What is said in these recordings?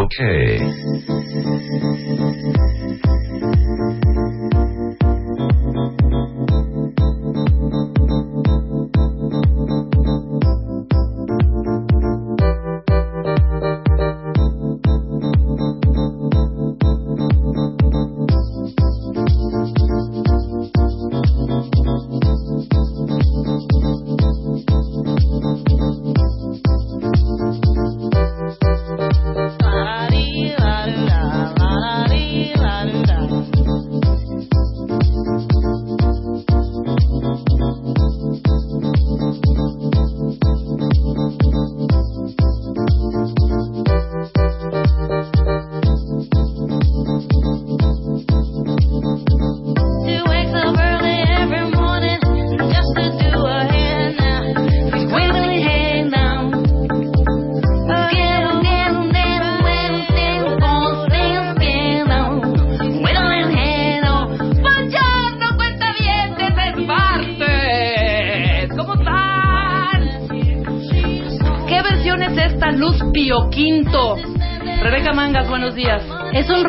Ok.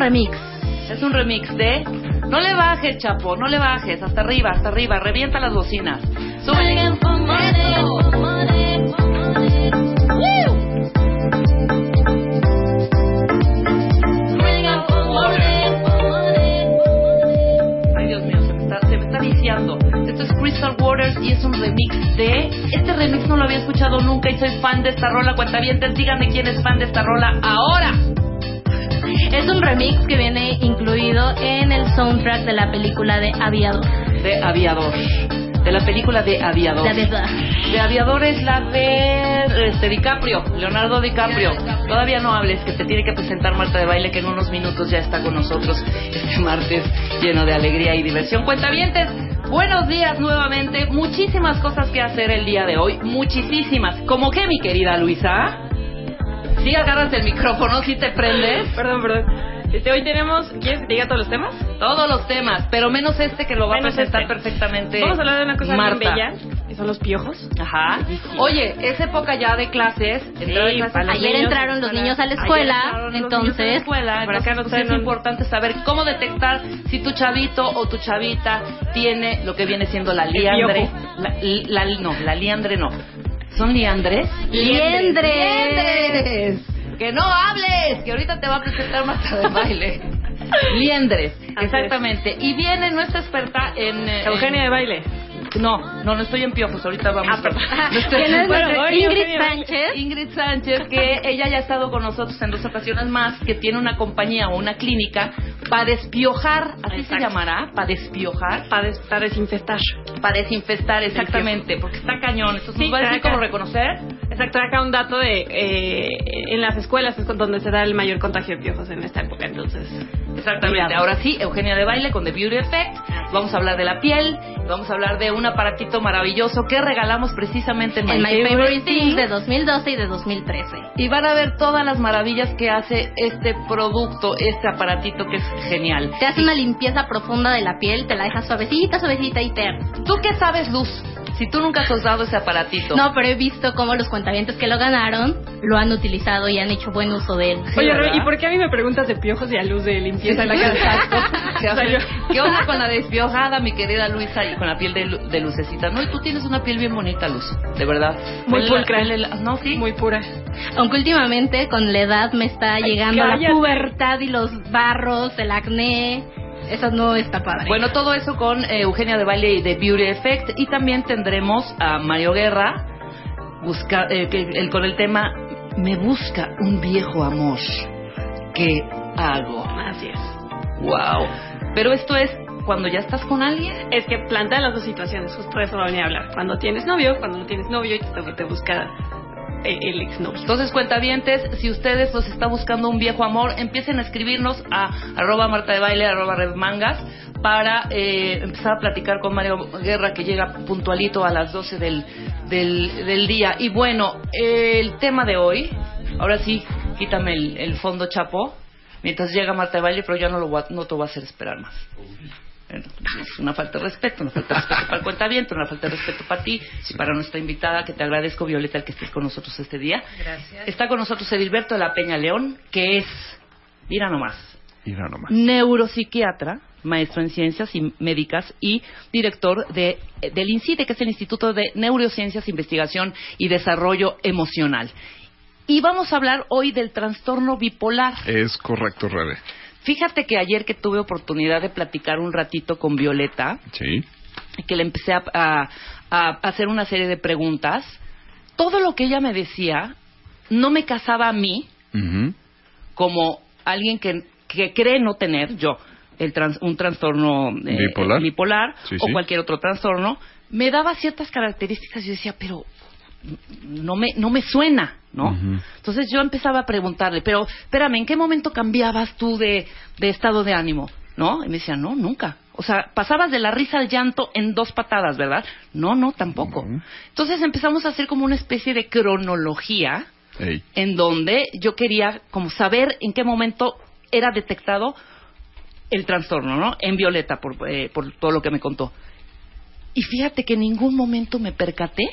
Remix. Es un remix de No le bajes, chapo, no le bajes, hasta arriba, hasta arriba, revienta las bocinas. Súbele. Ay, Dios mío, se me, está, se me está viciando. Esto es Crystal Waters y es un remix de... Este remix no lo había escuchado nunca y soy fan de esta rola. Cuentavientes, díganme quién es fan de esta rola ahora. Es un remix que viene incluido en el soundtrack de la película de Aviador. De Aviador. De la película de Aviador. De Aviador. De Aviador es la de este, DiCaprio, Leonardo DiCaprio. Todavía no hables, que te tiene que presentar Marta de Baile, que en unos minutos ya está con nosotros este martes lleno de alegría y diversión. Cuentavientes, buenos días nuevamente. Muchísimas cosas que hacer el día de hoy, muchísimas. ¿Como qué, mi querida Luisa? Sí, agarras el micrófono, sí te prendes. Perdón, perdón. Este, hoy tenemos, ¿quieres que te diga todos los temas? Todos los temas, pero menos este que lo va Menos a presentar este. perfectamente. Vamos a hablar de una cosa Marta. bien bella, que son los piojos. Ajá. Oye, es época ya de clases. de los Ayer niños, entraron los niños a la escuela, niños a la entonces escuela, Por acá entonces, es importante saber cómo detectar si tu chavito o tu chavita tiene lo que viene siendo la liandre. La, la- no, la liandre no. ¿Son liandres? Liendres. Liendres. Que no hables, que ahorita te va a presentar Marta de baile. Liendres, exactamente. Y viene nuestra experta en... eh, Eugenia en- de baile. No, no, no estoy en piojos, ahorita vamos. Ah. No estoy- ¿Quién es Bueno, oye, Ingrid. Sánchez. Ingrid Sánchez, que ella ya ha estado con nosotros en dos ocasiones más, que tiene una compañía o una clínica para despiojar, así se Exacto. llamará, para despiojar, Para, des- para desinfestar. para desinfestar, exactamente, porque está cañón. Entonces, Sí, ¿nos va a decir cómo reconocer? Exacto, acá un dato de... eh, en las escuelas es donde se da el mayor contagio de piojos en esta época, entonces... Exactamente. Ahora sí, Eugenia de Baile con The Beauty Effect. Vamos a hablar de la piel, vamos a hablar de un aparatito maravilloso que regalamos precisamente en En My My Favorite. Things de 2012 y de 2013. Y van a ver todas las maravillas que hace este producto, este aparatito que es genial. Te hace una limpieza profunda de la piel, te la deja suavecita, suavecita y terna. ¿Tú qué sabes, Luz? Si tú nunca has usado ese aparatito. No, pero he visto cómo los cuentavientes que lo ganaron lo han utilizado y han hecho buen uso de él. Sí, Oye, ¿y por qué a mí me preguntas de piojos y a luz de limpieza en la casa? ¿Qué, O sea, yo- ¿Qué onda con la despiojada, mi querida Luisa, y con la piel de, lu- de lucecita? No, y tú tienes una piel bien bonita, Luz, de verdad. Muy pulcra. No, sí. Muy pura. Aunque últimamente con la edad me está llegando cállate. la pubertad y los barros, el acné. Eso no está padre. Bueno, todo eso con eh, Eugenia de Baile y de Beauty Effect. Y también tendremos a Mario Guerra busca, eh, que- el- con el tema Me busca un viejo amor. ¿qué hago? Así es. Wow. Pero esto es cuando ya estás con alguien. Es que plantea las dos situaciones, justo de eso venía a hablar. Cuando tienes novio, cuando no tienes novio y te, te busca el exnovio. Entonces, cuentavientes, si ustedes los está buscando un viejo amor, empiecen a escribirnos a arroba marta de baile, arroba red mangas, para eh, empezar a platicar con Mario Guerra, que llega puntualito a las 12 del, del, del día. Y bueno, eh, el tema de hoy, ahora sí, quítame el, el fondo chapo, mientras llega Marta de baile, pero ya no, lo voy a- no te voy a hacer esperar más. Es una falta de respeto, una falta de respeto para el cuentaviento, una falta de respeto para ti y para nuestra invitada, que te agradezco, Violeta, el que estés con nosotros este día. Gracias. Está con nosotros Edilberto de la Peña León, que es, mira nomás, Mira nomás. neuropsiquiatra, maestro en ciencias y médicas y director de, del INCIDE, que es el Instituto de Neurociencias, Investigación y Desarrollo Emocional. Y vamos a hablar hoy del trastorno bipolar. Es correcto, Rebe. Fíjate que ayer que tuve oportunidad de platicar un ratito con Violeta, Sí. que le empecé a, a- a hacer una serie de preguntas, todo lo que ella me decía no me casaba a mí como alguien que, que cree no tener, yo, el trans- un trastorno eh, Bipolar. bipolar Sí, o sí. cualquier otro trastorno, me daba ciertas características y yo decía, pero no me, no me suena, ¿no? Entonces yo empezaba a preguntarle, pero espérame, ¿en qué momento cambiabas tú de, de estado de ánimo? ¿No? Y me decía, no, nunca. O sea, pasabas de la risa al llanto en dos patadas, ¿verdad? No, no, tampoco. Entonces empezamos a hacer como una especie de cronología en donde yo quería como saber en qué momento era detectado el trastorno, ¿no? En Violeta, por, eh, por todo lo que me contó. Y fíjate que en ningún momento me percaté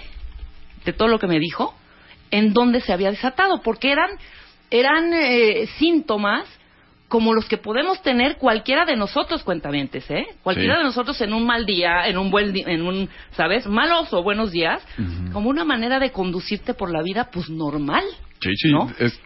de todo lo que me dijo, en dónde se había desatado, porque eran, eran eh, síntomas como los que podemos tener cualquiera de nosotros cuentavientes, ¿eh? Cualquiera Sí. de nosotros en un mal día, en un buen en un, ¿sabes? Malos o buenos días, como una manera de conducirte por la vida, pues normal. Sí, sí. ¿No? Es,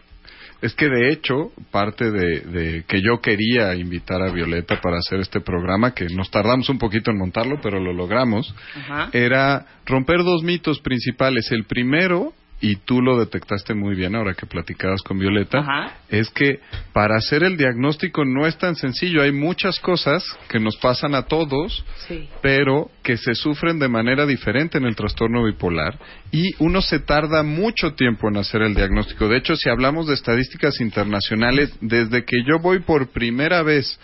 es que de hecho, parte de, de que yo quería invitar a Violeta para hacer este programa, que nos tardamos un poquito en montarlo, pero lo logramos, Ajá. era romper dos mitos principales. El primero, y tú lo detectaste muy bien ahora que platicabas con Violeta, Ajá. es que para hacer el diagnóstico no es tan sencillo. Hay muchas cosas que nos pasan a todos, Sí. pero que se sufren de manera diferente en el trastorno bipolar y uno se tarda mucho tiempo en hacer el diagnóstico. De hecho, si hablamos de estadísticas internacionales, desde que yo voy por primera vez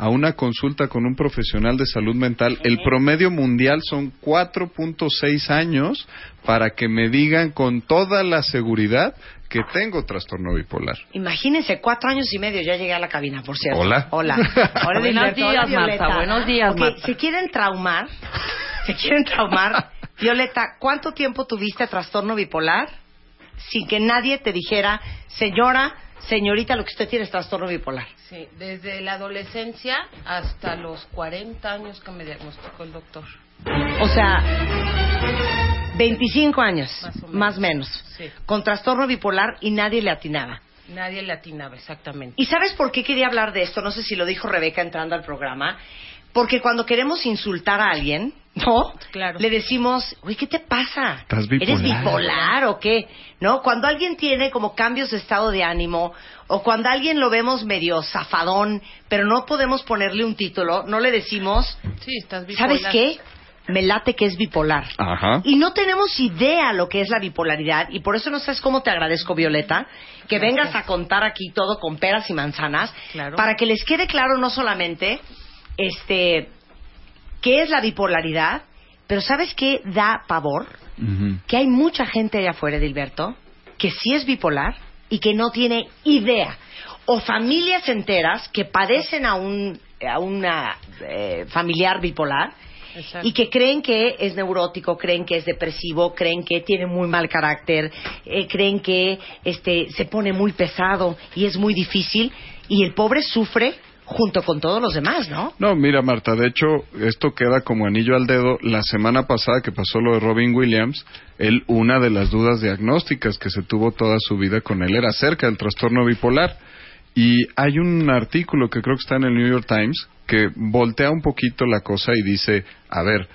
a una consulta con un profesional de salud mental, el promedio mundial son 4.6 años para que me digan con toda la seguridad que tengo trastorno bipolar. Imagínense, cuatro años y medio ya llegué a la cabina, por cierto. Hola. Hola. Hola, Buenos días, Violeta. Marta. Buenos días, Ok, Marta. ¿Se quieren traumar? ¿Se quieren traumar? Violeta, ¿cuánto tiempo tuviste trastorno bipolar sin que nadie te dijera, señora, señorita, lo que usted tiene es trastorno bipolar? Sí, desde la adolescencia hasta los 40 años que me diagnosticó el doctor. O sea, 25 años, Más o menos. más o menos, Sí. con trastorno bipolar y nadie le atinaba. Nadie le atinaba exactamente. ¿Y sabes por qué quería hablar de esto? No sé si lo dijo Rebeca entrando al programa. Porque cuando queremos insultar a alguien, ¿no? Claro. Le decimos, uy, ¿qué te pasa? Estás ¿Eres bipolar. bipolar o qué? ¿No? Cuando alguien tiene como cambios de estado de ánimo o cuando alguien lo vemos medio zafadón, pero no podemos ponerle un título, no le decimos, Sí, estás bipolar. ¿sabes qué? Me late que es bipolar. Ajá. Y no tenemos idea lo que es la bipolaridad y por eso no sabes cómo te agradezco, Violeta, que vengas a contar aquí todo con peras y manzanas Claro. para que les quede claro no solamente este qué es la bipolaridad, pero ¿sabes qué da pavor? Que hay mucha gente allá afuera, Dilberto, que sí es bipolar y que no tiene idea. O familias enteras que padecen a un a una eh, familiar bipolar Exacto. y que creen que es neurótico, creen que es depresivo, creen que tiene muy mal carácter, eh, creen que este se pone muy pesado y es muy difícil y el pobre sufre junto con todos los demás, ¿no? No, mira Marta, de hecho esto queda como anillo al dedo. La semana pasada que pasó lo de Robin Williams, él una de las dudas diagnósticas que se tuvo toda su vida con él era acerca del trastorno bipolar. Y hay un artículo que creo que está en el New York Times que voltea un poquito la cosa y dice, a ver,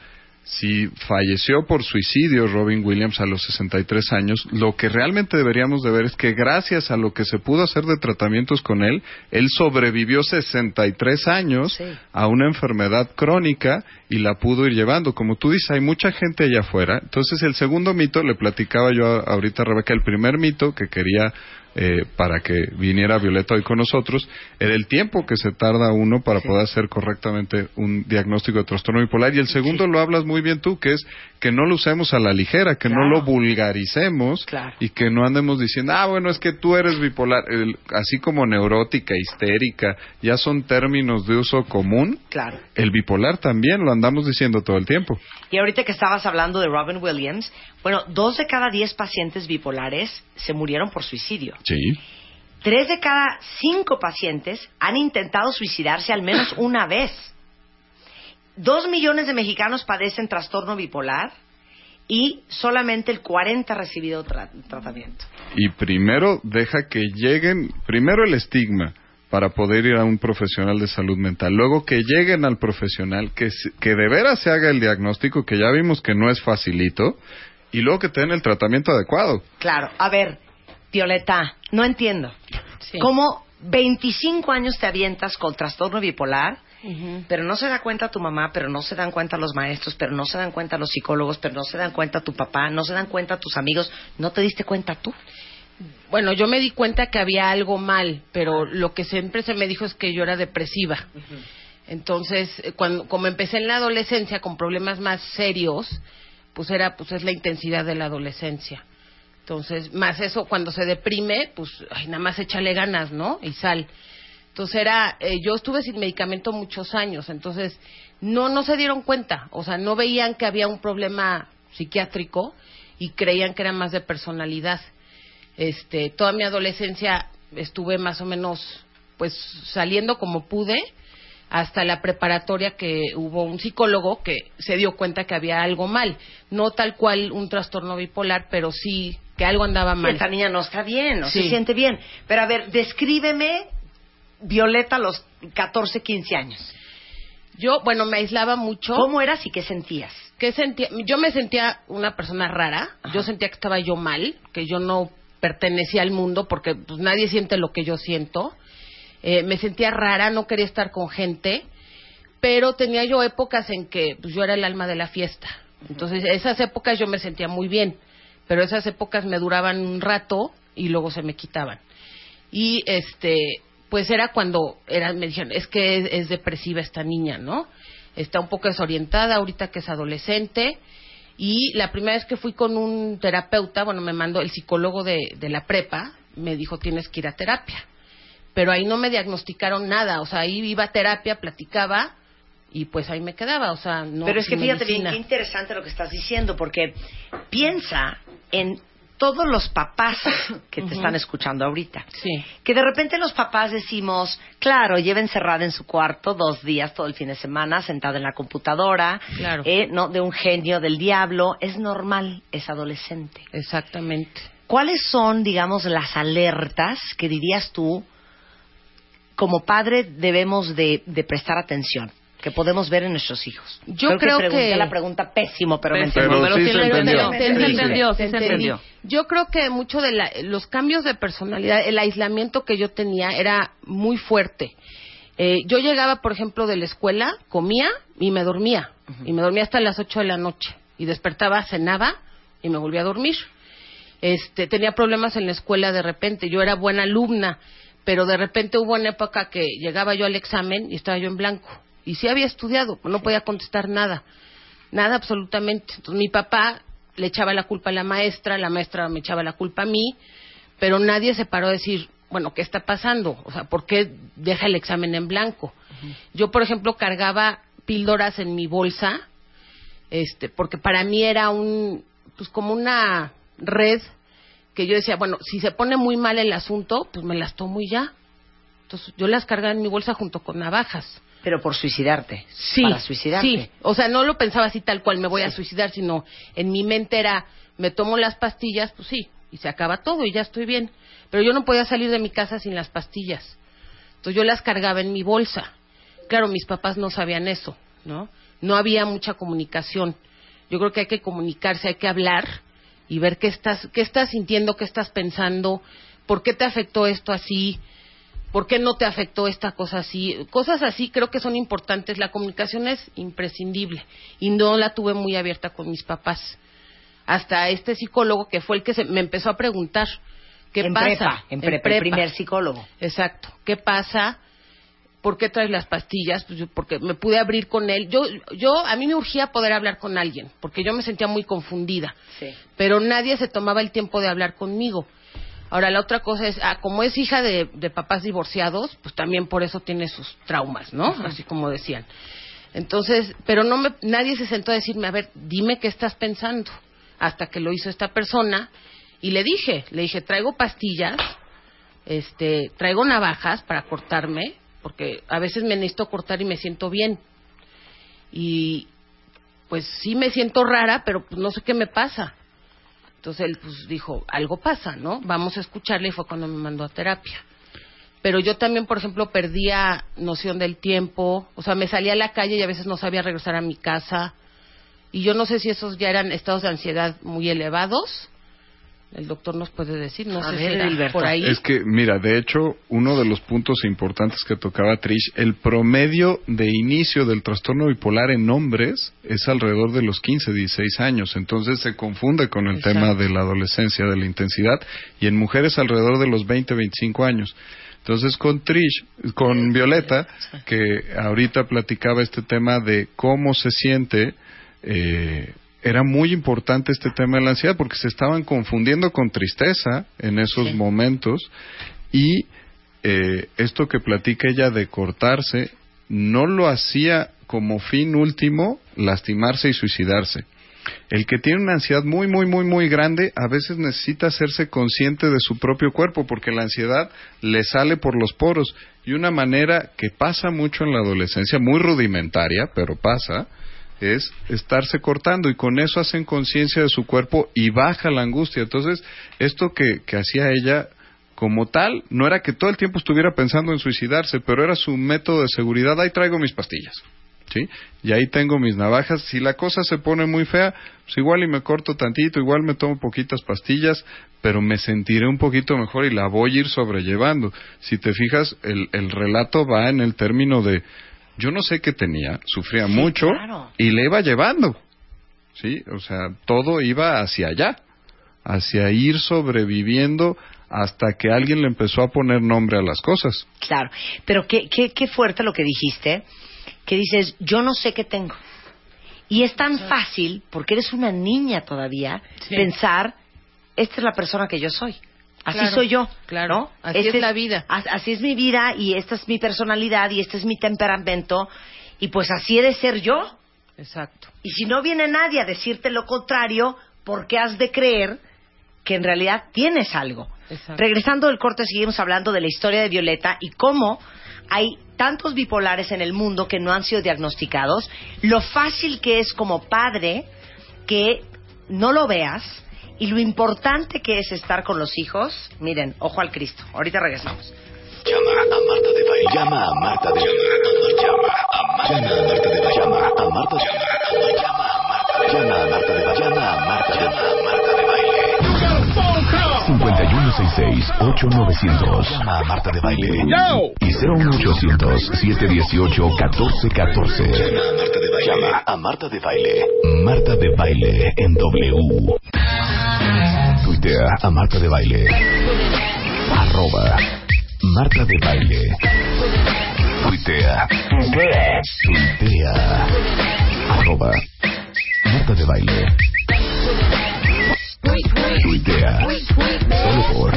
si falleció por suicidio Robin Williams a los 63 años, lo que realmente deberíamos de ver es que gracias a lo que se pudo hacer de tratamientos con él, él sobrevivió 63 años Sí. a una enfermedad crónica y la pudo ir llevando. Como tú dices, hay mucha gente allá afuera. Entonces, el segundo mito, le platicaba yo ahorita a Rebeca, el primer mito que quería eh, para que viniera Violeta hoy con nosotros, era el tiempo que se tarda uno para poder hacer correctamente un diagnóstico de trastorno bipolar. Y el segundo lo hablas muy bien tú, que es que no lo usemos a la ligera, que no lo vulgaricemos Claro. y que no andemos diciendo, ah, bueno, es que tú eres bipolar, El- así como neurótica, histérica, ya son términos de uso común. Claro. El bipolar también lo andamos diciendo todo el tiempo. Y ahorita que estabas hablando de Robin Williams, bueno, dos de cada diez pacientes bipolares se murieron por suicidio. Sí. Tres de cada cinco pacientes han intentado suicidarse al menos una vez. Dos millones de mexicanos padecen trastorno bipolar y solamente el 40 ha recibido tra- tratamiento. Y primero deja que lleguen, primero el estigma para poder ir a un profesional de salud mental. Luego que lleguen al profesional, que, que de veras se haga el diagnóstico, que ya vimos que no es facilito, y luego que tengan el tratamiento adecuado. Claro, a ver, Violeta, no entiendo. Sí. ¿Cómo 25 años te avientas con trastorno bipolar, pero no se da cuenta tu mamá, pero no se dan cuenta los maestros, pero no se dan cuenta los psicólogos, pero no se dan cuenta tu papá, no se dan cuenta tus amigos? ¿No te diste cuenta tú? Bueno, yo me di cuenta que había algo mal, pero lo que siempre se me dijo es que yo era depresiva. Entonces, eh, cuando, como empecé en la adolescencia con problemas más serios, pues era, pues es la intensidad de la adolescencia. Entonces, más eso, cuando se deprime, pues, ay, nada más échale ganas, ¿no? Y sal. Entonces era, eh, yo estuve sin medicamento muchos años, entonces no, no se dieron cuenta, o sea, no veían que había un problema psiquiátrico y creían que era más de personalidad. Este, toda mi adolescencia estuve más o menos, pues, saliendo como pude hasta la preparatoria que hubo un psicólogo que se dio cuenta que había algo mal, no tal cual un trastorno bipolar, pero sí que algo andaba mal. Esta niña no está bien, no se siente bien. Pero a ver, descríbeme Violeta a los 14, 15 años. Yo, bueno, me aislaba mucho. ¿Cómo eras y qué sentías? ¿Qué sentía? Yo me sentía una persona rara. Yo sentía que estaba yo mal, que yo no pertenecía al mundo porque pues, nadie siente lo que yo siento. Eh, me sentía rara, no quería estar con gente, pero tenía yo épocas en que pues, yo era el alma de la fiesta. Entonces, esas épocas yo me sentía muy bien, pero esas épocas me duraban un rato y luego se me quitaban. Y este, pues era cuando era, me dijeron, es que es, es depresiva esta niña, ¿no? Está un poco desorientada ahorita que es adolescente. Y la primera vez que fui con un terapeuta, bueno, me mandó el psicólogo de, de la prepa, me dijo, tienes que ir a terapia. Pero ahí no me diagnosticaron nada, o sea, ahí iba a terapia, platicaba y pues ahí me quedaba, o sea, no. Pero es que fíjate bien, qué interesante lo que estás diciendo, porque piensa en todos los papás que te están escuchando ahorita. Sí. Que de repente los papás decimos, claro, lleva encerrada en su cuarto dos días todo el fin de semana, sentada en la computadora, Claro. eh, no de un genio del diablo, es normal, es adolescente. Exactamente. ¿Cuáles son, digamos, las alertas que dirías tú, como padre debemos de, de prestar atención, que podemos ver en nuestros hijos? Yo creo pregunté que- la pregunta pésimo, pero, me Pésimo, entendí. Pero pero sí sí se lo entendió. entendió. Sí se Sí, entendió, sí se entendí. entendió. Yo creo que mucho de la- los cambios de personalidad, el aislamiento que yo tenía era muy fuerte. Eh, yo llegaba, por ejemplo, de la escuela, comía y me dormía. Y me dormía hasta las 8 de la noche. Y despertaba, cenaba y me volvía a dormir. Este, tenía problemas en la escuela de repente. Yo era buena alumna, pero de repente hubo una época que llegaba yo al examen y estaba yo en blanco. Y sí había estudiado, no podía contestar nada. Nada absolutamente. Entonces mi papá le echaba la culpa a la maestra, la maestra me echaba la culpa a mí, pero nadie se paró a decir, bueno, ¿qué está pasando? O sea, ¿por qué deja el examen en blanco? Yo, por ejemplo, cargaba píldoras en mi bolsa, este, porque para mí era un, pues como una red que yo decía, bueno, si se pone muy mal el asunto, pues me las tomo y ya. Entonces yo las cargaba en mi bolsa junto con navajas. Pero por suicidarte. Sí, Para suicidarte. sí. O sea, no lo pensaba así tal cual, me voy a suicidar, sino en mi mente era, me tomo las pastillas, pues sí, y se acaba todo y ya estoy bien. Pero yo no podía salir de mi casa sin las pastillas. Entonces yo las cargaba en mi bolsa. Claro, mis papás no sabían eso, ¿no? No había mucha comunicación. Yo creo que hay que comunicarse, hay que hablar y ver qué estás, qué estás sintiendo, qué estás pensando, por qué te afectó esto así, por qué no te afectó esta cosa así. Cosas así creo que son importantes. La comunicación es imprescindible y no la tuve muy abierta con mis papás. Hasta este psicólogo que fue el que se, me empezó a preguntar qué en pasa. prepa, en prepa, el primer psicólogo. Exacto. ¿Qué pasa? ¿Por qué traes las pastillas? Pues yo- porque me pude abrir con él. Yo, yo, a mí me urgía poder hablar con alguien, porque yo me sentía muy confundida. Sí. Pero nadie se tomaba el tiempo de hablar conmigo. Ahora, la otra cosa es, ah, como es hija de, de papás divorciados, pues también por eso tiene sus traumas, ¿no? Así como decían. Entonces, pero no me, nadie se sentó a decirme, a ver, dime qué estás pensando. Hasta que lo hizo esta persona y le dije, le dije, traigo pastillas, este, traigo navajas para cortarme, porque a veces me necesito cortar y me siento bien. Y pues sí me siento rara, pero pues no sé qué me pasa. Entonces él pues dijo, algo pasa, ¿no? Vamos a escucharle y fue cuando me mandó a terapia. Pero yo también, por ejemplo, perdía noción del tiempo, o sea, me salía a la calle y a veces no sabía regresar a mi casa. Y yo no sé si esos ya eran estados de ansiedad muy elevados. El doctor nos puede decir, no A sé ver, si por ahí. Es que, mira, de hecho, uno de los puntos importantes que tocaba Trish, el promedio de inicio del trastorno bipolar en hombres es alrededor de los 15, 16 años. Entonces se confunde con el Exacto. tema de la adolescencia, de la intensidad, y en mujeres alrededor de los 20, 25 años. Entonces con Trish, con Violeta, que ahorita platicaba este tema de cómo se siente, eh, era muy importante este tema de la ansiedad porque se estaban confundiendo con tristeza en esos momentos y eh, esto que platica ella de cortarse no lo hacía como fin último lastimarse y suicidarse. El que tiene una ansiedad muy, muy, muy, muy grande, a veces necesita hacerse consciente de su propio cuerpo, porque la ansiedad le sale por los poros. Y una manera que pasa mucho en la adolescencia, muy rudimentaria, pero pasa, es estarse cortando y con eso hacen conciencia de su cuerpo y baja la angustia. Entonces, esto que, que hacía ella como tal, no era que todo el tiempo estuviera pensando en suicidarse, pero era su método de seguridad. Ahí traigo mis pastillas. ¿Sí? Y ahí tengo mis navajas. Si la cosa se pone muy fea, pues igual y me corto tantito, igual me tomo poquitas pastillas, pero me sentiré un poquito mejor y la voy a ir sobrellevando. Si te fijas, el, el relato va en el término de, yo no sé qué tenía, sufría Sí, mucho claro. y le iba llevando. ¿Sí? O sea, todo iba hacia allá, hacia ir sobreviviendo hasta que alguien le empezó a poner nombre a las cosas. Claro, pero qué, qué, qué fuerte lo que dijiste, que dices, yo no sé qué tengo. Y es tan fácil, porque eres una niña todavía, Sí. pensar, esta es la persona que yo soy. Así Claro, soy yo. claro. ¿no? Así Este es la vida. as- Así es mi vida y esta es mi personalidad y este es mi temperamento. Y pues así he de ser yo. Exacto. Y si no viene nadie a decirte lo contrario, ¿por qué has de creer que en realidad tienes algo? Exacto. Regresando del corte, seguimos hablando de la historia de Violeta y cómo hay tantos bipolares en el mundo que no han sido diagnosticados, lo fácil que es como padre que no lo veas y lo importante que es estar con los hijos, miren, ojo al Cristo. Ahorita regresamos. Llama a Marta de Baile. Llama a Marta de Baile. Llama a Marta de Baile. Llama a Marta de Baile. Llama a Marta de Baile. Llama a Marta de Baile. Llama a Marta de Baile. 5166-8900. Llama a Marta de Baile. Y 01800-718-1414. Llama a Marta de Baile. Llama a Marta de Baile. Marta de Baile en W. A Marta de Baile. Arroba Marta de Baile. Tuitea. Tuitea. Arroba Marta de Baile. Tuitea. Solo por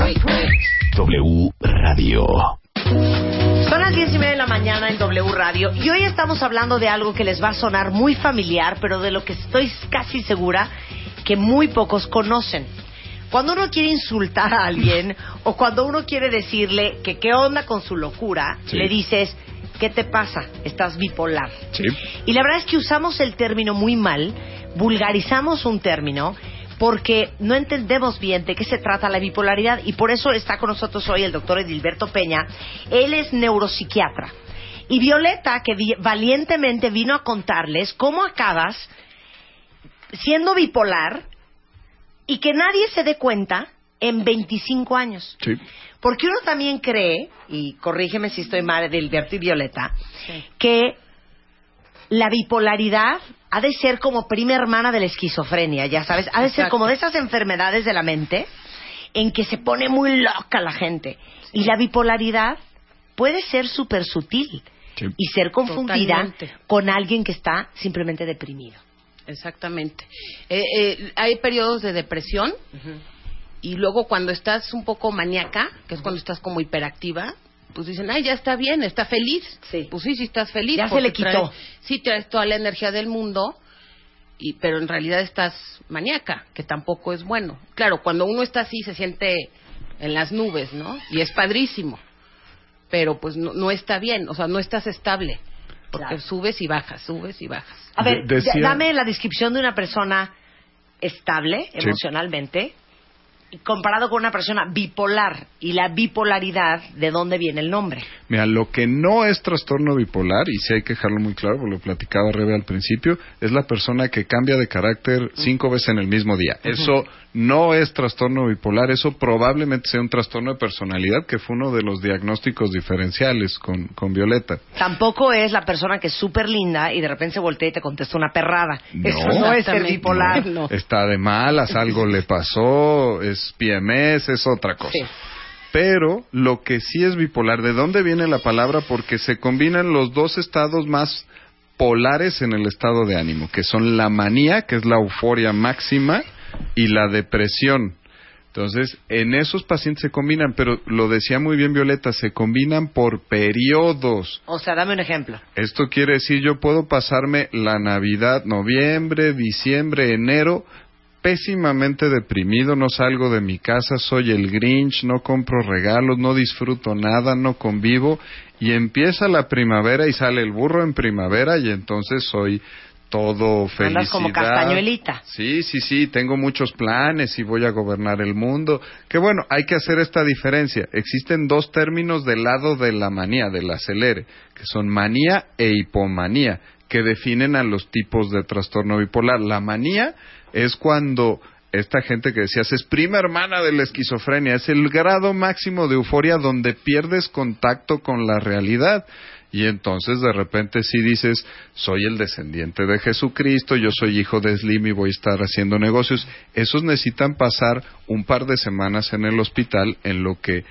W Radio. Son las diez y media de la mañana en W Radio y hoy estamos hablando de algo que les va a sonar muy familiar, pero de lo que estoy casi segura que muy pocos conocen. Cuando uno quiere insultar a alguien o cuando uno quiere decirle que qué onda con su locura, Sí. le dices, ¿qué te pasa? Estás bipolar. Sí. Y la verdad es que usamos el término muy mal, vulgarizamos un término porque no entendemos bien de qué se trata la bipolaridad y por eso está con nosotros hoy el doctor Edilberto Peña. Él es neuropsiquiatra. Y Violeta, que vi- valientemente vino a contarles cómo acabas siendo bipolar y que nadie se dé cuenta en 25 años. Sí. Porque uno también cree, y corrígeme si estoy mal, de Alberto y Violeta, que la bipolaridad ha de ser como prima hermana de la esquizofrenia, ya sabes, ha de ser como de esas enfermedades de la mente en que se pone muy loca la gente. Y la bipolaridad puede ser súper sutil Sí. y ser confundida Totalmente. con alguien que está simplemente deprimido. Exactamente. Eh, eh, hay periodos de depresión y luego cuando estás un poco maníaca, que es cuando estás como hiperactiva, pues dicen, ay, ya está bien, está feliz. Sí. Pues sí, sí estás feliz. Ya se le quitó. traes- sí, traes toda la energía del mundo, y, pero en realidad estás maníaca, que tampoco es bueno. Claro, cuando uno está así se siente en las nubes, ¿no? Y es padrísimo, pero pues no, no está bien, o sea, no estás estable, porque Claro. subes y bajas, subes y bajas. A ver, De- decía- ya- dame la descripción de una persona estable Sí. emocionalmente comparado con una persona bipolar y la bipolaridad, ¿de dónde viene el nombre? Mira, lo que no es trastorno bipolar, y sí hay que dejarlo muy claro, porque lo platicaba Rebe al principio, es la persona que cambia de carácter cinco veces en el mismo día. Eso no es trastorno bipolar, eso probablemente sea un trastorno de personalidad, que fue uno de los diagnósticos diferenciales con, con Violeta. Tampoco es la persona que es súper linda y de repente se voltea y te contesta una perrada. No. Eso no es ser bipolar. No. Está de malas, algo le pasó, es PMS, es otra cosa. Sí. Pero lo que sí es bipolar, ¿de dónde viene la palabra? Porque se combinan los dos estados más polares en el estado de ánimo, que son la manía, que es la euforia máxima, y la depresión. Entonces, en esos pacientes se combinan, pero lo decía muy bien Violeta, se combinan por periodos. O sea, dame un ejemplo. Esto quiere decir, yo puedo pasarme la Navidad, noviembre, diciembre, enero, pésimamente deprimido, no salgo de mi casa, soy el Grinch, no compro regalos, no disfruto nada, no convivo, y empieza la primavera y sale el burro en primavera y entonces soy todo felicidad. Andas como castañuelita. Sí, sí, sí, tengo muchos planes y voy a gobernar el mundo. Que bueno, hay que hacer esta diferencia. Existen dos términos del lado de la manía, del acelere, que son manía e hipomanía, que definen a los tipos de trastorno bipolar. La manía es cuando esta gente que decías es prima hermana de la esquizofrenia, es el grado máximo de euforia donde pierdes contacto con la realidad. Y entonces de repente sí dices, soy el descendiente de Jesucristo, yo soy hijo de Slim y voy a estar haciendo negocios. Esos necesitan pasar un par de semanas en el hospital en lo que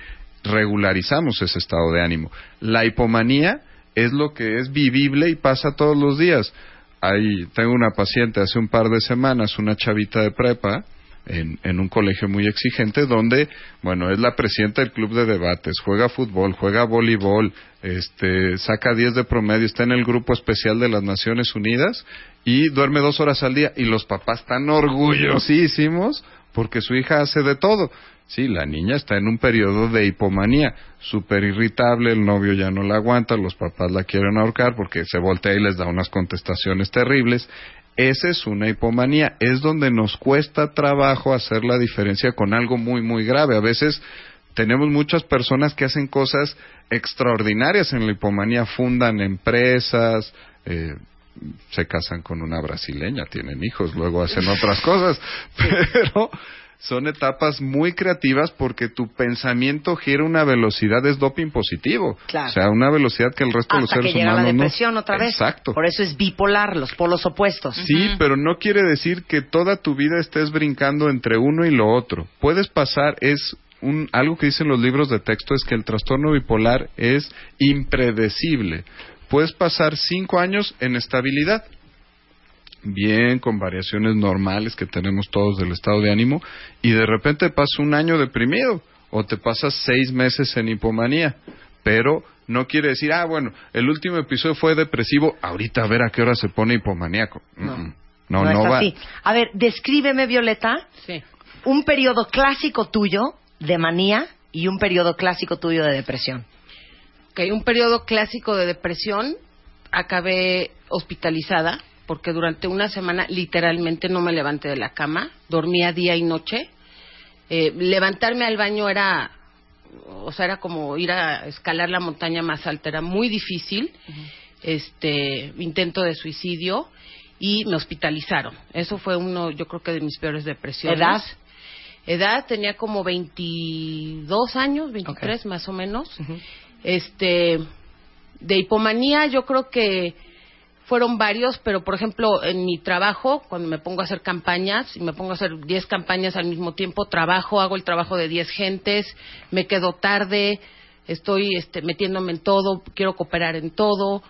regularizamos ese estado de ánimo. La hipomanía es lo que es vivible y pasa todos los días. Ahí tengo una paciente hace un par de semanas, una chavita de prepa, en, en un colegio muy exigente donde, bueno, es la presidenta del club de debates, juega fútbol, juega voleibol, este, saca 10 de promedio, está en el grupo especial de las Naciones Unidas y duerme dos horas al día y los papás están orgullosísimos porque su hija hace de todo. Sí, la niña está en un periodo de hipomanía, súper irritable, el novio ya no la aguanta, los papás la quieren ahorcar porque se voltea y les da unas contestaciones terribles. Esa es una hipomanía, es donde nos cuesta trabajo hacer la diferencia con algo muy, muy grave. A veces tenemos muchas personas que hacen cosas extraordinarias en la hipomanía, fundan empresas, eh, se casan con una brasileña, tienen hijos, luego hacen otras cosas, pero son etapas muy creativas porque tu pensamiento gira una velocidad, es doping positivo. Claro. O sea, una velocidad que el resto de los Hasta que seres llega la humanos no. depresión otra vez. Exacto. Por eso es bipolar, los polos opuestos. Sí, pero no quiere decir que toda tu vida estés brincando entre uno y lo otro. Puedes pasar, es un, algo que dicen los libros de texto, es que el trastorno bipolar es impredecible. Puedes pasar cinco años en estabilidad, bien, con variaciones normales que tenemos todos del estado de ánimo, y de repente pasas un año deprimido, o te pasas seis meses en hipomanía. Pero no quiere decir, ah, bueno, el último episodio fue depresivo, ahorita a ver a qué hora se pone hipomaníaco. No, no, no, es va. así. A ver, descríbeme, Violeta, Sí. un periodo clásico tuyo de manía y un periodo clásico tuyo de depresión. Ok, un periodo clásico de depresión, acabé hospitalizada porque durante una semana literalmente no me levanté de la cama, dormía día y noche. Eh, levantarme al baño era, o sea, era como ir a escalar la montaña más alta, era muy difícil. Este intento de suicidio y me hospitalizaron. Eso fue uno, yo creo que de mis peores depresiones. ¿Edad? Edad tenía como 22 años, 23 más o menos. Este, de hipomanía yo creo que fueron varios, pero por ejemplo en mi trabajo, cuando me pongo a hacer campañas, y me pongo a hacer 10 campañas al mismo tiempo, trabajo, hago el trabajo de 10 gentes, me quedo tarde, estoy este, metiéndome en todo, quiero cooperar en todo.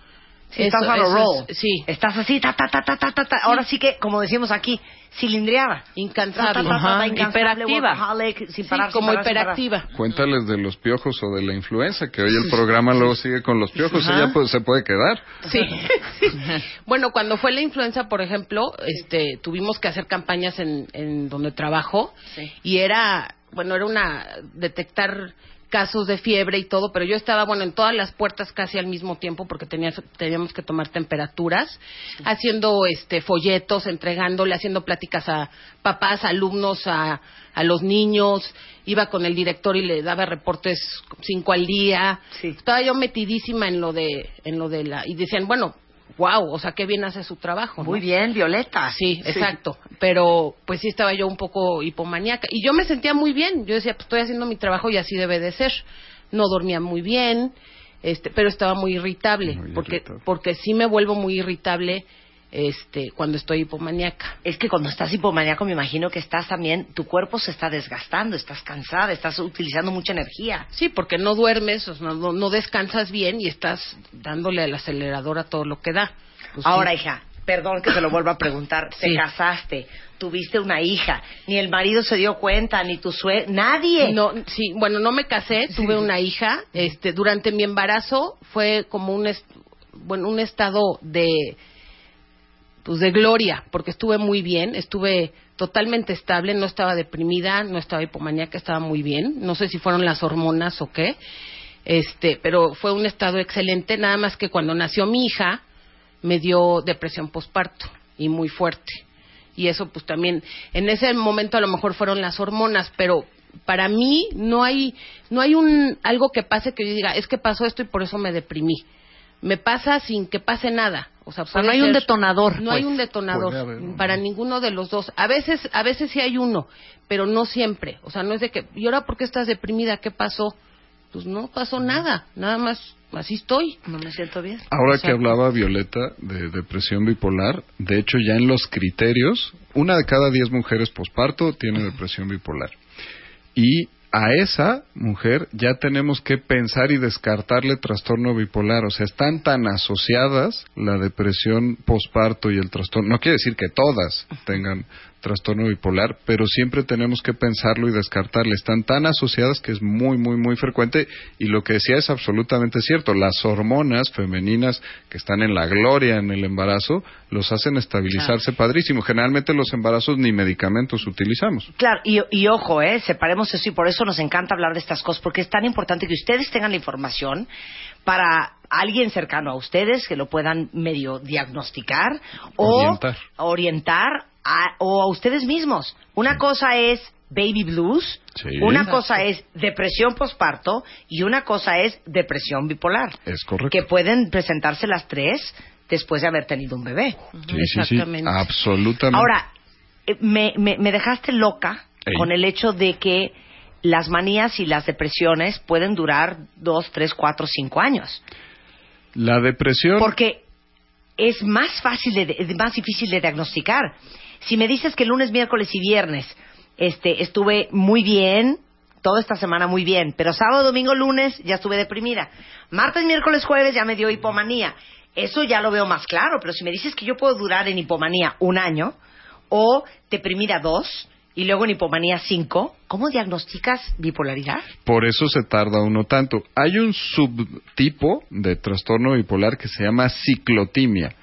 Sí, Eso- estás on a eso roll. es- sí. Estás así, ta, ta, ta, ta, ta, ta, ta. Ahora sí que, como decimos aquí, cilindriada. Incansable. Ajá. incansable, Hiperactiva. workaholic, sin Sí, parar, como parar, sin parar. hiperactiva. Cuéntales de los piojos o de la influenza, que hoy el programa luego sigue con los piojos, Ajá. ella pues, se puede quedar. Sí. bueno, cuando fue la influenza, por ejemplo, este, tuvimos que hacer campañas en, en donde trabajo y era, bueno, era una detectar casos de fiebre y todo, pero yo estaba, bueno, en todas las puertas casi al mismo tiempo porque tenía, teníamos que tomar temperaturas, haciendo este folletos, entregándole, haciendo pláticas a papás, alumnos, a, a los niños, iba con el director y le daba reportes cinco al día. Estaba yo metidísima en lo de, en lo de la, y decían, bueno, wow, o sea, qué bien hace su trabajo. Muy ¿no? bien, Violeta. Sí, exacto. Pero pues sí estaba yo un poco hipomaníaca. Y yo me sentía muy bien. Yo decía, pues estoy haciendo mi trabajo y así debe de ser. No dormía muy bien, este, pero estaba muy irritable. porque, porque sí me vuelvo muy irritable este, cuando estoy hipomaníaca. Es que cuando estás hipomaníaco me imagino que estás también, tu cuerpo se está desgastando, estás cansada, estás utilizando mucha energía. Sí, porque no duermes, o sea, no, no descansas bien y estás dándole al acelerador a todo lo que da. Pues Ahora, sí. hija, perdón que te lo vuelva a preguntar, te Sí. casaste, tuviste una hija, ni el marido se dio cuenta, ni tu sue... nadie. No, sí, bueno, no me casé, tuve una hija. Este, durante mi embarazo fue como un, est- bueno, un estado de, pues de gloria, porque estuve muy bien, estuve totalmente estable, no estaba deprimida, no estaba hipomaníaca, estaba muy bien. No sé si fueron las hormonas o qué, este, pero fue un estado excelente. Nada más que cuando nació mi hija me dio depresión posparto y muy fuerte y eso pues también en ese momento a lo mejor fueron las hormonas pero para mí no hay no hay un algo que pase que yo diga es que pasó esto y por eso me deprimí me pasa sin que pase nada. O sea, sea, puede no hay un detonador, no pues. hay un detonador haber para ninguno de los dos. A veces a veces sí hay uno pero no siempre. O sea no es de que y ahora por qué estás deprimida qué pasó pues no pasó nada nada más así estoy. No me siento bien. Ahora que hablaba Violeta de depresión bipolar, de hecho ya en los criterios, una de cada diez mujeres posparto tiene depresión bipolar. Y a esa mujer ya tenemos que pensar y descartarle trastorno bipolar. O sea, están tan asociadas la depresión posparto y el trastorno. No quiere decir que todas tengan trastorno bipolar, pero siempre tenemos que pensarlo y descartarle. Están tan asociadas que es muy, muy, muy frecuente. Y lo que decía es absolutamente cierto. Las hormonas femeninas que están en la gloria en el embarazo los hacen estabilizarse padrísimo. Generalmente los embarazos ni medicamentos utilizamos. Claro, y, y ojo, ¿eh? separemos eso y por eso nos encanta hablar de estas cosas, porque es tan importante que ustedes tengan la información para alguien cercano a ustedes que lo puedan medio diagnosticar o Orientar. orientar a- o a ustedes mismos. Una cosa es baby blues, Sí. una cosa es depresión posparto y una cosa es depresión bipolar, Es correcto. que pueden presentarse las tres después de haber tenido un bebé. Sí, sí, sí. Absolutamente. Ahora, eh, me, me, me dejaste loca Ey. con el hecho de que las manías y las depresiones pueden durar dos, tres, cuatro, cinco años. la depresión. Porque es más fácil, de, es más difícil de diagnosticar. Si me dices que lunes, miércoles y viernes este, estuve muy bien, toda esta semana muy bien, pero sábado, domingo, lunes ya estuve deprimida. Martes, miércoles, jueves ya me dio hipomanía. Eso ya lo veo más claro, pero si me dices que yo puedo durar en hipomanía un año o deprimida dos y luego en hipomanía cinco, ¿cómo diagnosticas bipolaridad? Por eso se tarda uno tanto. Hay un subtipo de trastorno bipolar que se llama ciclotimia.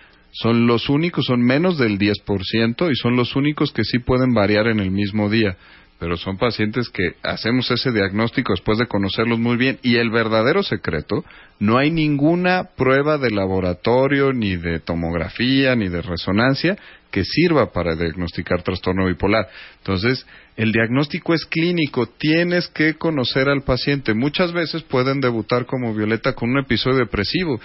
Son los únicos, son menos del 10% y son los únicos que sí pueden variar en el mismo día. Pero son pacientes que hacemos ese diagnóstico después de conocerlos muy bien. Y el verdadero secreto, no hay ninguna prueba de laboratorio, ni de tomografía, ni de resonancia que sirva para diagnosticar trastorno bipolar. Entonces, el diagnóstico es clínico, tienes que conocer al paciente. Muchas veces pueden debutar como Violeta con un episodio depresivo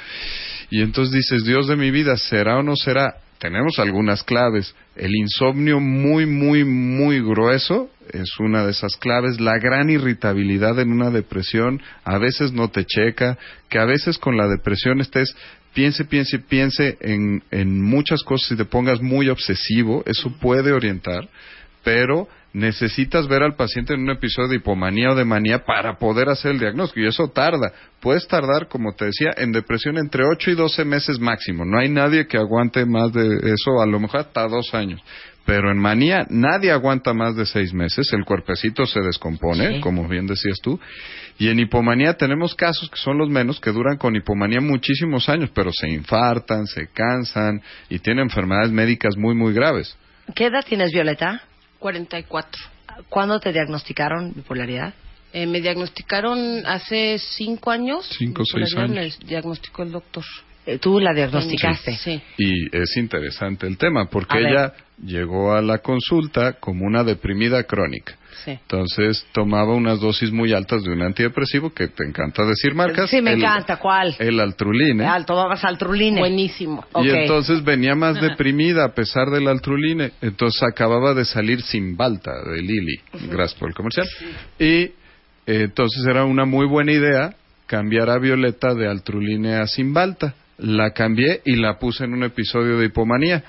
y entonces dices, Dios de mi vida, ¿será o no será? tenemos algunas claves. El insomnio muy, muy, muy grueso es una de esas claves. La gran irritabilidad en una depresión, a veces no te checa, que a veces con la depresión estés piense, piense, piense en, en muchas cosas y te pongas muy obsesivo, eso puede orientar, pero necesitas ver al paciente en un episodio de hipomanía o de manía para poder hacer el diagnóstico y eso tarda. Puedes tardar, como te decía, en depresión entre 8 y 12 meses máximo. No hay nadie que aguante más de eso, a lo mejor hasta dos años. Pero en manía nadie aguanta más de seis meses, el cuerpecito se descompone, Sí. como bien decías tú. Y en hipomanía tenemos casos que son los menos, que duran con hipomanía muchísimos años, pero se infartan, se cansan y tienen enfermedades médicas muy, muy graves. ¿Qué edad tienes, Violeta? 44. ¿Cuándo te diagnosticaron bipolaridad? Eh, me diagnosticaron hace cinco años. Cinco o seis años. Me diagnosticó el doctor. Eh, Tú la diagnosticaste. Sí. Y es interesante el tema, porque A ver. ella llegó a la consulta como una deprimida crónica. Sí. Entonces tomaba unas dosis muy altas de un antidepresivo que te encanta decir marcas. Sí, me el- encanta. ¿Cuál? El Altruline. Ah, tomabas Altruline. Buenísimo. Y entonces venía más deprimida a pesar del Altruline. Entonces acababa de salir sin balta de Lili. Gracias por el comercial. Y eh, entonces era una muy buena idea cambiar a Violeta de Altruline a Simbalta. La cambié y la puse en un episodio de hipomanía.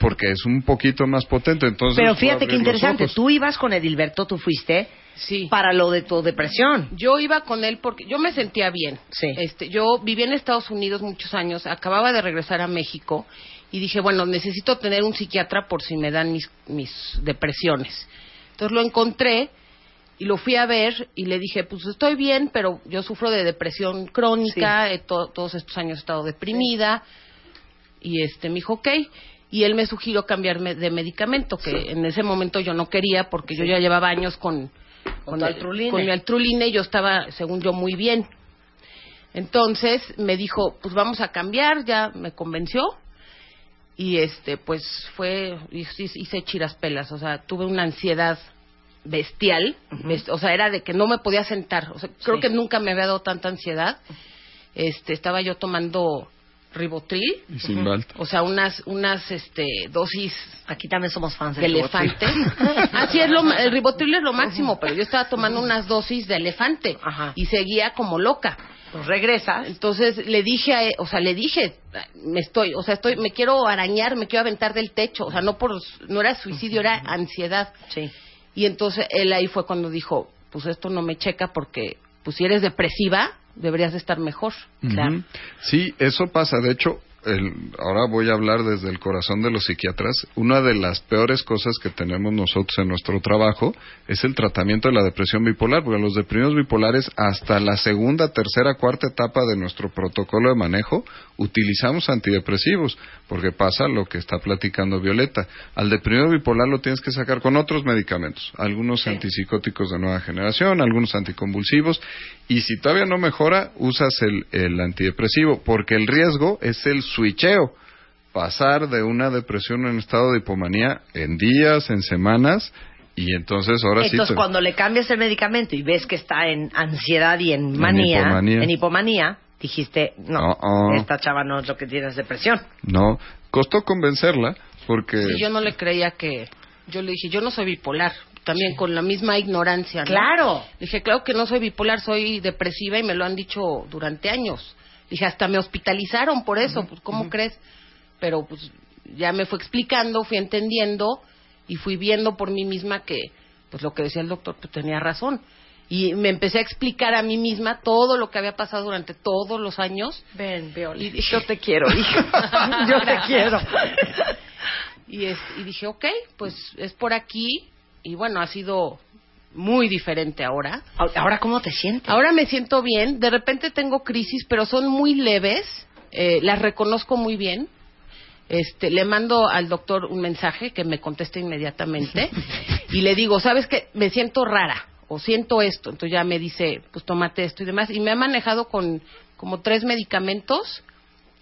Porque es un poquito más potente. Entonces Pero fíjate qué interesante. Tú ibas con Edilberto, tú fuiste Sí. para lo de tu depresión. Yo iba con él porque yo me sentía bien. Sí. Este, yo viví en Estados Unidos muchos años, acababa de regresar a México y dije, bueno, necesito tener un psiquiatra por si me dan mis, mis depresiones. Entonces lo encontré y lo fui a ver y le dije, pues estoy bien, pero yo sufro de depresión crónica, eh, to- todos estos años he estado deprimida y este me dijo, ok. Y él me sugirió cambiarme de medicamento, que en ese momento yo no quería porque yo ya llevaba años con, Con el- con mi Altruline y yo estaba, según yo, muy bien. Entonces me dijo, pues vamos a cambiar, ya me convenció. Y este, pues fue, hice, chiraspelas, o sea, tuve una ansiedad bestial, best- o sea, era de que no me podía sentar, o sea, creo Sí. que nunca me había dado tanta ansiedad. Este, estaba yo tomando ribotril, Y Simbalta. o sea, unas, unas, este, dosis Aquí también somos fans de del elefante. Así es, lo, ma- el ribotril es lo máximo, pero yo estaba tomando unas dosis de elefante Ajá. y seguía como loca. Pues regresas. Entonces le dije, a él- o sea, le dije, me estoy, o sea, estoy, me quiero arañar, me quiero aventar del techo, o sea, no por, no era suicidio, era ansiedad. Sí. Y entonces él ahí fue cuando dijo, pues esto no me checa porque, pues si eres depresiva, deberías de estar mejor. Sí, eso pasa. De hecho, el- ahora voy a hablar desde el corazón de los psiquiatras. Una de las peores cosas que tenemos nosotros en nuestro trabajo es el tratamiento de la depresión bipolar, porque los deprimidos bipolares hasta la segunda, tercera, cuarta etapa de nuestro protocolo de manejo utilizamos antidepresivos, porque pasa lo que está platicando Violeta. Al deprimido bipolar lo tienes que sacar con otros medicamentos, algunos antipsicóticos de nueva generación, algunos anticonvulsivos, y si todavía no mejora, usas el, el antidepresivo, porque el riesgo es el switcheo, pasar de una depresión en estado de hipomanía en días, en semanas, y entonces ahora sí... Entonces, cuando le cambias el medicamento y ves que está en ansiedad y en manía, hipomanía. en hipomanía, dijiste, no, oh. esta chava no es lo que tiene es depresión. No, costó convencerla, porque... Y yo no le creía que, yo le dije, yo no soy bipolar, también con la misma ignorancia. ¿no? Claro. Dije, claro que no soy bipolar, soy depresiva y me lo han dicho durante años. Dije, hasta me hospitalizaron por eso, pues ¿cómo crees? Pero pues ya me fue explicando, fui entendiendo y fui viendo por mí misma que pues lo que decía el doctor pues tenía razón. Y me empecé a explicar a mí misma todo lo que había pasado durante todos los años. Ven, Viola. Y dije, Yo te quiero, hija. Yo te quiero. Y, es- y dije, ok, pues es por aquí. Y bueno, ha sido muy diferente ahora. Ahora, ¿cómo te sientes? Ahora me siento bien. De repente tengo crisis, pero son muy leves. Eh, las reconozco muy bien. Este, le mando al doctor un mensaje que me conteste inmediatamente y le digo, ¿sabes qué? Me siento rara o siento esto. Entonces ya me dice, pues tómate esto y demás. Y me ha manejado con como tres medicamentos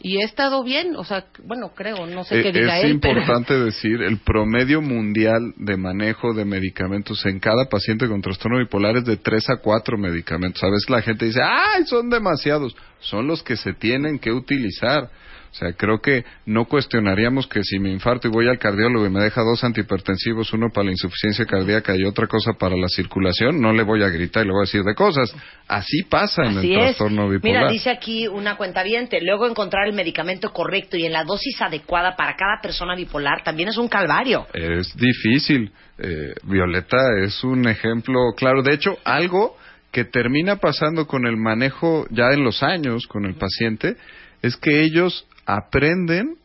y he estado bien. O sea, bueno, creo, no sé Eh, qué diga es él. pero- importante decir, el promedio mundial de manejo de medicamentos en cada paciente con trastorno bipolar es de 3 a 4 medicamentos. A veces la gente dice, ¡ay, son demasiados! Son los que se tienen que utilizar. O sea, creo que no cuestionaríamos que si me infarto y voy al cardiólogo y me deja dos antihipertensivos, uno para la insuficiencia cardíaca y otra cosa para la circulación, no le voy a gritar y le voy a decir de cosas. Así pasa en Así el es. trastorno bipolar. Mira, dice aquí una cuentaviente, luego encontrar el medicamento correcto y en la dosis adecuada para cada persona bipolar también es un calvario. Es difícil. Eh, Violeta es un ejemplo claro. De hecho, algo que termina pasando con el manejo ya en los años con el paciente es que ellos aprenden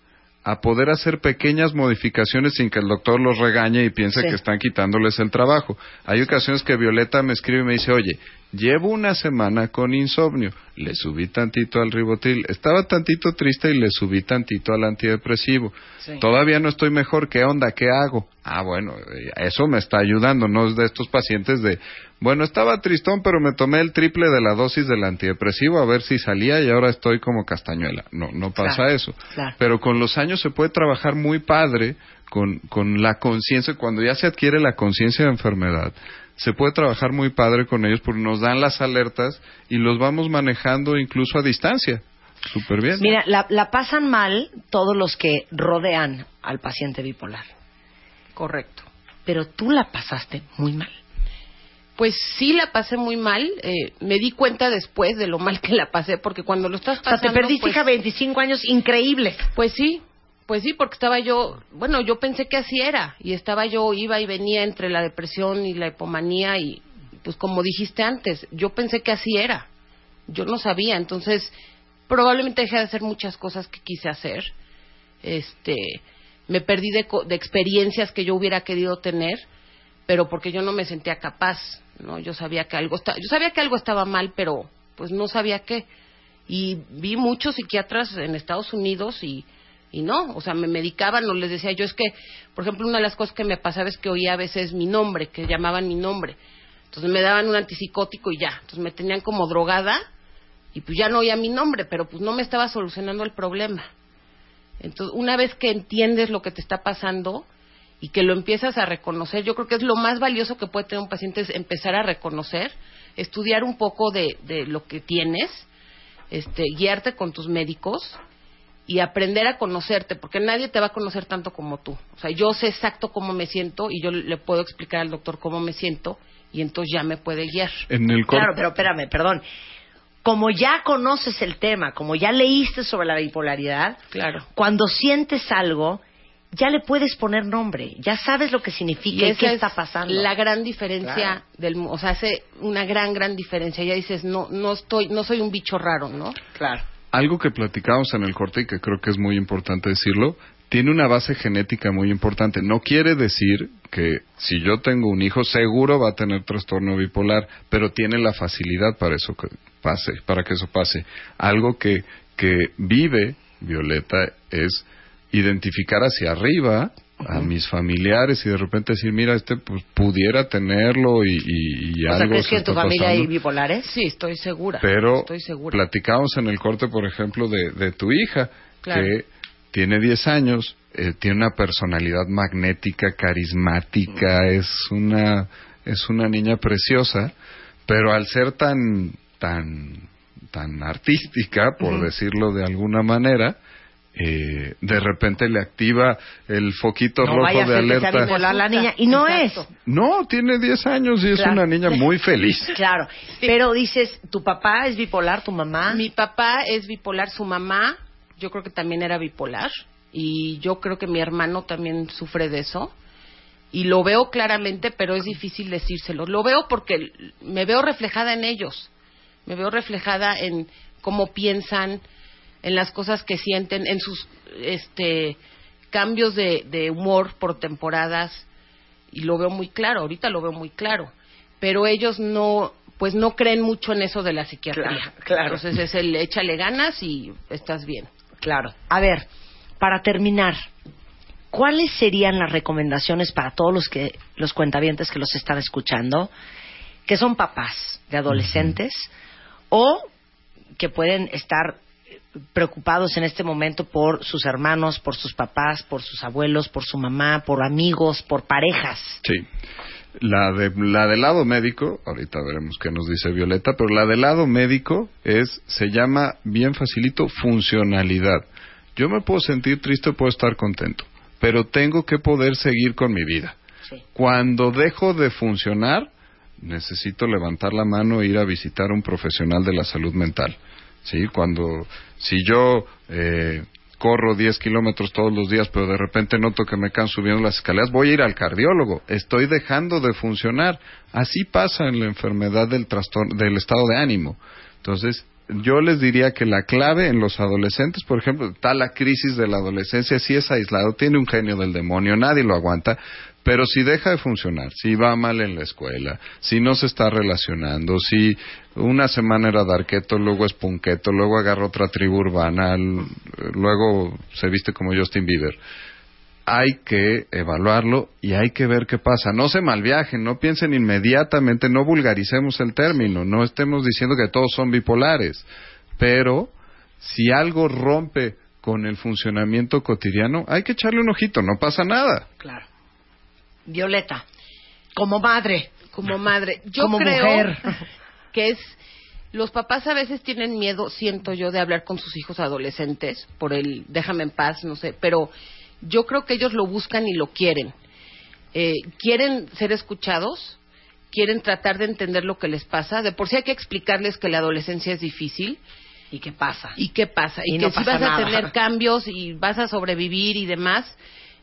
a poder hacer pequeñas modificaciones sin que el doctor los regañe y piense Sí. que están quitándoles el trabajo. Hay ocasiones que Violeta me escribe y me dice, oye, llevo una semana con insomnio, le subí tantito al ribotril, estaba tantito triste y le subí tantito al antidepresivo. Sí. Todavía no estoy mejor, ¿qué onda? ¿Qué hago? Ah, bueno, eh, eso me está ayudando, no es de estos pacientes de, bueno, estaba tristón, pero me tomé el triple de la dosis del antidepresivo a ver si salía y ahora estoy como castañuela. No, no pasa Claro, eso. claro. Pero con los años se puede trabajar muy padre con, con la conciencia, cuando ya se adquiere la conciencia de enfermedad, se puede trabajar muy padre con ellos porque nos dan las alertas y los vamos manejando incluso a distancia. Súper bien. Mira, la, la pasan mal todos los que rodean al paciente bipolar, Correcto. pero tú la pasaste muy mal. Pues sí la pasé muy mal. eh, me di cuenta después de lo mal que la pasé, porque cuando lo estás O sea, pasando... te perdiste, pues, hija, 25 años increíbles. Pues sí, pues sí, porque estaba yo, bueno, yo pensé que así era, y estaba yo, iba y venía entre la depresión y la hipomanía, y pues como dijiste antes, yo pensé que así era, yo no sabía, entonces probablemente dejé de hacer muchas cosas que quise hacer, este, me perdí de, de experiencias que yo hubiera querido tener, pero porque yo no me sentía capaz, ¿no? Yo sabía que algo, yo sabía que algo estaba mal, pero pues no sabía qué. Y vi muchos psiquiatras en Estados Unidos y, y no, o sea, me medicaban o les decía yo, es que, por ejemplo, una de las cosas que me pasaba es que oía a veces mi nombre, que llamaban mi nombre. Entonces me daban un antipsicótico y ya. Entonces me tenían como drogada y pues ya no oía mi nombre, pero pues no me estaba solucionando el problema. Entonces, una vez que entiendes lo que te está pasando y que lo empiezas a reconocer, yo creo que es lo más valioso que puede tener un paciente es empezar a reconocer, estudiar un poco de, lo que tienes, este, guiarte con tus médicos y aprender a conocerte, porque nadie te va a conocer tanto como tú. O sea, yo sé exacto cómo me siento y yo le puedo explicar al doctor cómo me siento y entonces ya me puede guiar. En el Claro, pero espérame, perdón. Como ya conoces el tema, como ya leíste sobre la bipolaridad, Claro. cuando sientes algo, ya le puedes poner nombre, ya sabes lo que significa y, esa qué es está pasando. La gran diferencia Claro. del, mu- o sea, hace una gran gran diferencia. Ya dices, no no estoy no soy un bicho raro, ¿no? Claro. Algo que platicamos en el corte y que creo que es muy importante decirlo, tiene una base genética muy importante. No quiere decir que si yo tengo un hijo seguro va a tener trastorno bipolar, pero tiene la facilidad para eso que pase, para que eso pase. Algo que que vive Violeta es identificar hacia arriba a mis familiares y de repente decir, mira, este pues pudiera tenerlo y, y, y O sea, algo ¿crees se que en tu familia hay pasando. bipolares? Sí, estoy segura. Pero estoy segura. platicamos en el corte, por ejemplo, de, de tu hija, Claro. que tiene 10 años, eh, tiene una personalidad magnética, carismática, es una es una niña preciosa, pero al ser tan tan tan artística, por decirlo de alguna manera, eh, de repente le activa el foquito No rojo de que alerta. bipolar la niña. Y no Exacto. No, tiene 10 años y es una niña muy feliz. Claro. Pero dices, ¿tu papá es bipolar, tu mamá? Mi papá es bipolar, su mamá, yo creo que también era bipolar y yo creo que mi hermano también sufre de eso. Y lo veo claramente, pero es difícil decírselo. Lo veo porque me veo reflejada en ellos. Me veo reflejada en cómo piensan, en las cosas que sienten, en sus este cambios de, de humor por temporadas y lo veo muy claro, ahorita lo veo muy claro, pero ellos no pues no creen mucho en eso de la psiquiatría. Claro, claro. Entonces es el échale ganas y estás bien. Claro. A ver, para terminar, ¿cuáles serían las recomendaciones para todos los que los cuentavientes que los están escuchando, que son papás de adolescentes o que pueden estar preocupados en este momento por sus hermanos, por sus papás, por sus abuelos, por su mamá, por amigos, por parejas? Sí. La, de, la del lado médico, ahorita veremos qué nos dice Violeta, pero la del lado médico es, se llama bien facilito funcionalidad. Yo me puedo sentir triste, puedo estar contento, pero tengo que poder seguir con mi vida. Cuando dejo de funcionar, necesito levantar la mano e ir a visitar a un profesional de la salud mental. ¿Sí? Cuando, si yo eh, corro 10 kilómetros todos los días, pero de repente noto que me canso subiendo las escaleras, voy a ir al cardiólogo. Estoy dejando de funcionar. Así pasa en la enfermedad del trastorno, del estado de ánimo. Entonces, yo les diría que la clave en los adolescentes, por ejemplo, está la crisis de la adolescencia, si es aislado, tiene un genio del demonio, nadie lo aguanta, pero si deja de funcionar, si va mal en la escuela, si no se está relacionando, si una semana era darqueto, luego es punqueto, luego agarra otra tribu urbana, luego se viste como Justin Bieber, hay que evaluarlo y hay que ver qué pasa. No se malviajen, no piensen inmediatamente, no vulgaricemos el término, no estemos diciendo que todos son bipolares, pero si algo rompe con el funcionamiento cotidiano, hay que echarle un ojito, no pasa nada. Claro. Violeta, como madre, como madre. Yo como creo mujer. que es los papás a veces tienen miedo, siento yo, de hablar con sus hijos adolescentes por el déjame en paz, no sé, pero yo creo que ellos lo buscan y lo quieren. Eh, quieren ser escuchados, quieren tratar de entender lo que les pasa. De por sí hay que explicarles que la adolescencia es difícil. ¿Y qué pasa? ¿Y qué pasa? Y, Y que no si pasa vas nada. a tener cambios y vas a sobrevivir y demás.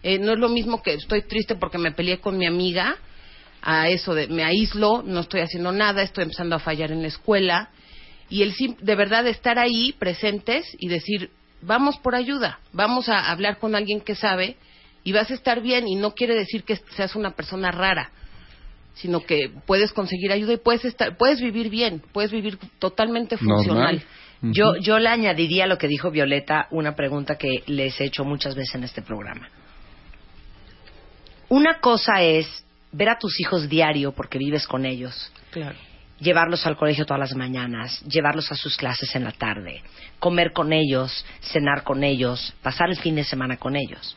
Eh, no es lo mismo que estoy triste porque me peleé con mi amiga, a eso de me aíslo, no estoy haciendo nada, estoy empezando a fallar en la escuela. Y el sim- de verdad estar ahí presentes y decir, vamos por ayuda, vamos a hablar con alguien que sabe y vas a estar bien y no quiere decir que seas una persona rara sino que puedes conseguir ayuda y puedes estar, puedes vivir bien, puedes vivir totalmente funcional. Yo, yo le añadiría a lo que dijo Violeta una pregunta que les he hecho muchas veces en este programa. Una cosa es ver a tus hijos diario porque vives con ellos, Claro. llevarlos al colegio todas las mañanas, llevarlos a sus clases en la tarde, comer con ellos, cenar con ellos, pasar el fin de semana con ellos.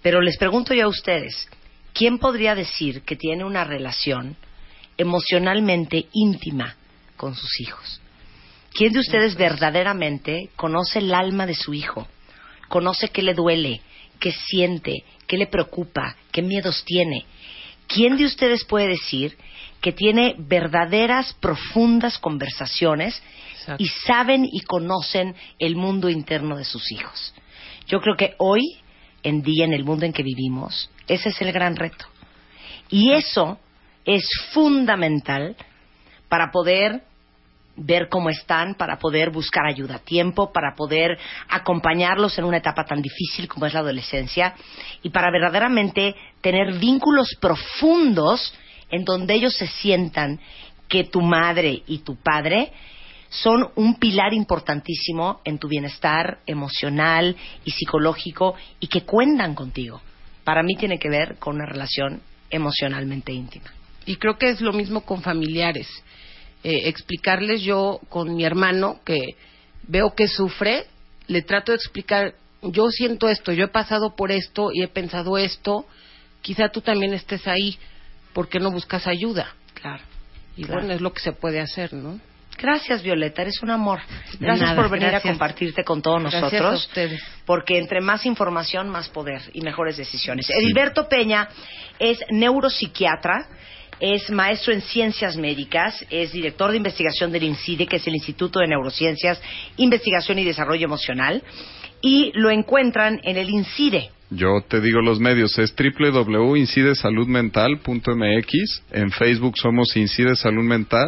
Pero les pregunto yo a ustedes, ¿quién podría decir que tiene una relación emocionalmente íntima con sus hijos? ¿Quién de ustedes verdaderamente conoce el alma de su hijo? Conoce qué le duele, qué siente, qué le preocupa, qué miedos tiene. ¿Quién de ustedes puede decir que tiene verdaderas, profundas conversaciones y saben y conocen el mundo interno de sus hijos? Yo creo que hoy en día, en el mundo en que vivimos, ese es el gran reto. Y eso es fundamental para poder ver cómo están, para poder buscar ayuda a tiempo, para poder acompañarlos en una etapa tan difícil como es la adolescencia y para verdaderamente tener vínculos profundos en donde ellos se sientan que tu madre y tu padre son un pilar importantísimo en tu bienestar emocional y psicológico y que cuentan contigo. Para mí tiene que ver con una relación emocionalmente íntima. Y creo que es lo mismo con familiares. Eh, explicarles yo con mi hermano que veo que sufre, le trato de explicar, yo siento esto, yo he pasado por esto y he pensado esto, quizá tú también estés ahí, ¿por qué no buscas ayuda? Claro. Y Claro. bueno, es lo que se puede hacer, ¿no? Gracias, Violeta, eres un amor. De Gracias nada, por venir gracias. a compartirte con todos Gracias nosotros. a ustedes. Porque entre más información, más poder y mejores decisiones. Edilberto Peña es neuropsiquiatra, es maestro en ciencias médicas, es director de investigación del INCIDE, que es el Instituto de Neurociencias, Investigación y Desarrollo Emocional, y lo encuentran en el INCIDE. Yo te digo los medios, es www.incidesaludmental.mx, en Facebook somos Incide Salud Mental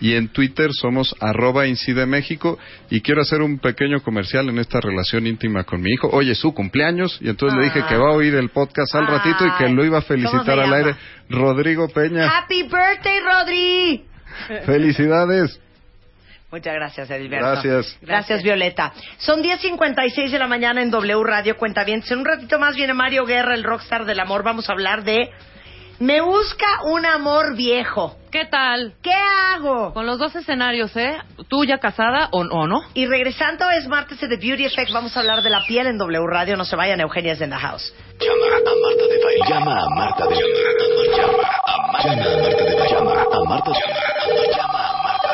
y en Twitter somos arroba Incide México y quiero hacer un pequeño comercial en esta relación íntima con mi hijo. Oye, es su cumpleaños y entonces le dije Ah. que va a oír el podcast al ratito y que lo iba a ¿cómo felicitar al aire. Rodrigo Peña, ¡Happy birthday, Rodri! felicidades. Muchas gracias, Edilberto. Gracias. Gracias, Violeta. Son 10.56 de la mañana en W Radio Cuentavientes. En un ratito más viene Mario Guerra, el rockstar del amor. Vamos a hablar de Me busca un amor viejo. ¿Qué tal? ¿Qué hago? Con los dos escenarios, ¿eh? ¿Tú ya casada o, o no? Y regresando es martes de The Beauty Effect. Vamos a hablar de la piel en W Radio. No se vayan, Eugenia es in the house. Llama a Marta de Baile. Llama a Marta de Baile. Llama a Marta de Baile. Llama a Marta de Baile. Llama a Marta de Baile.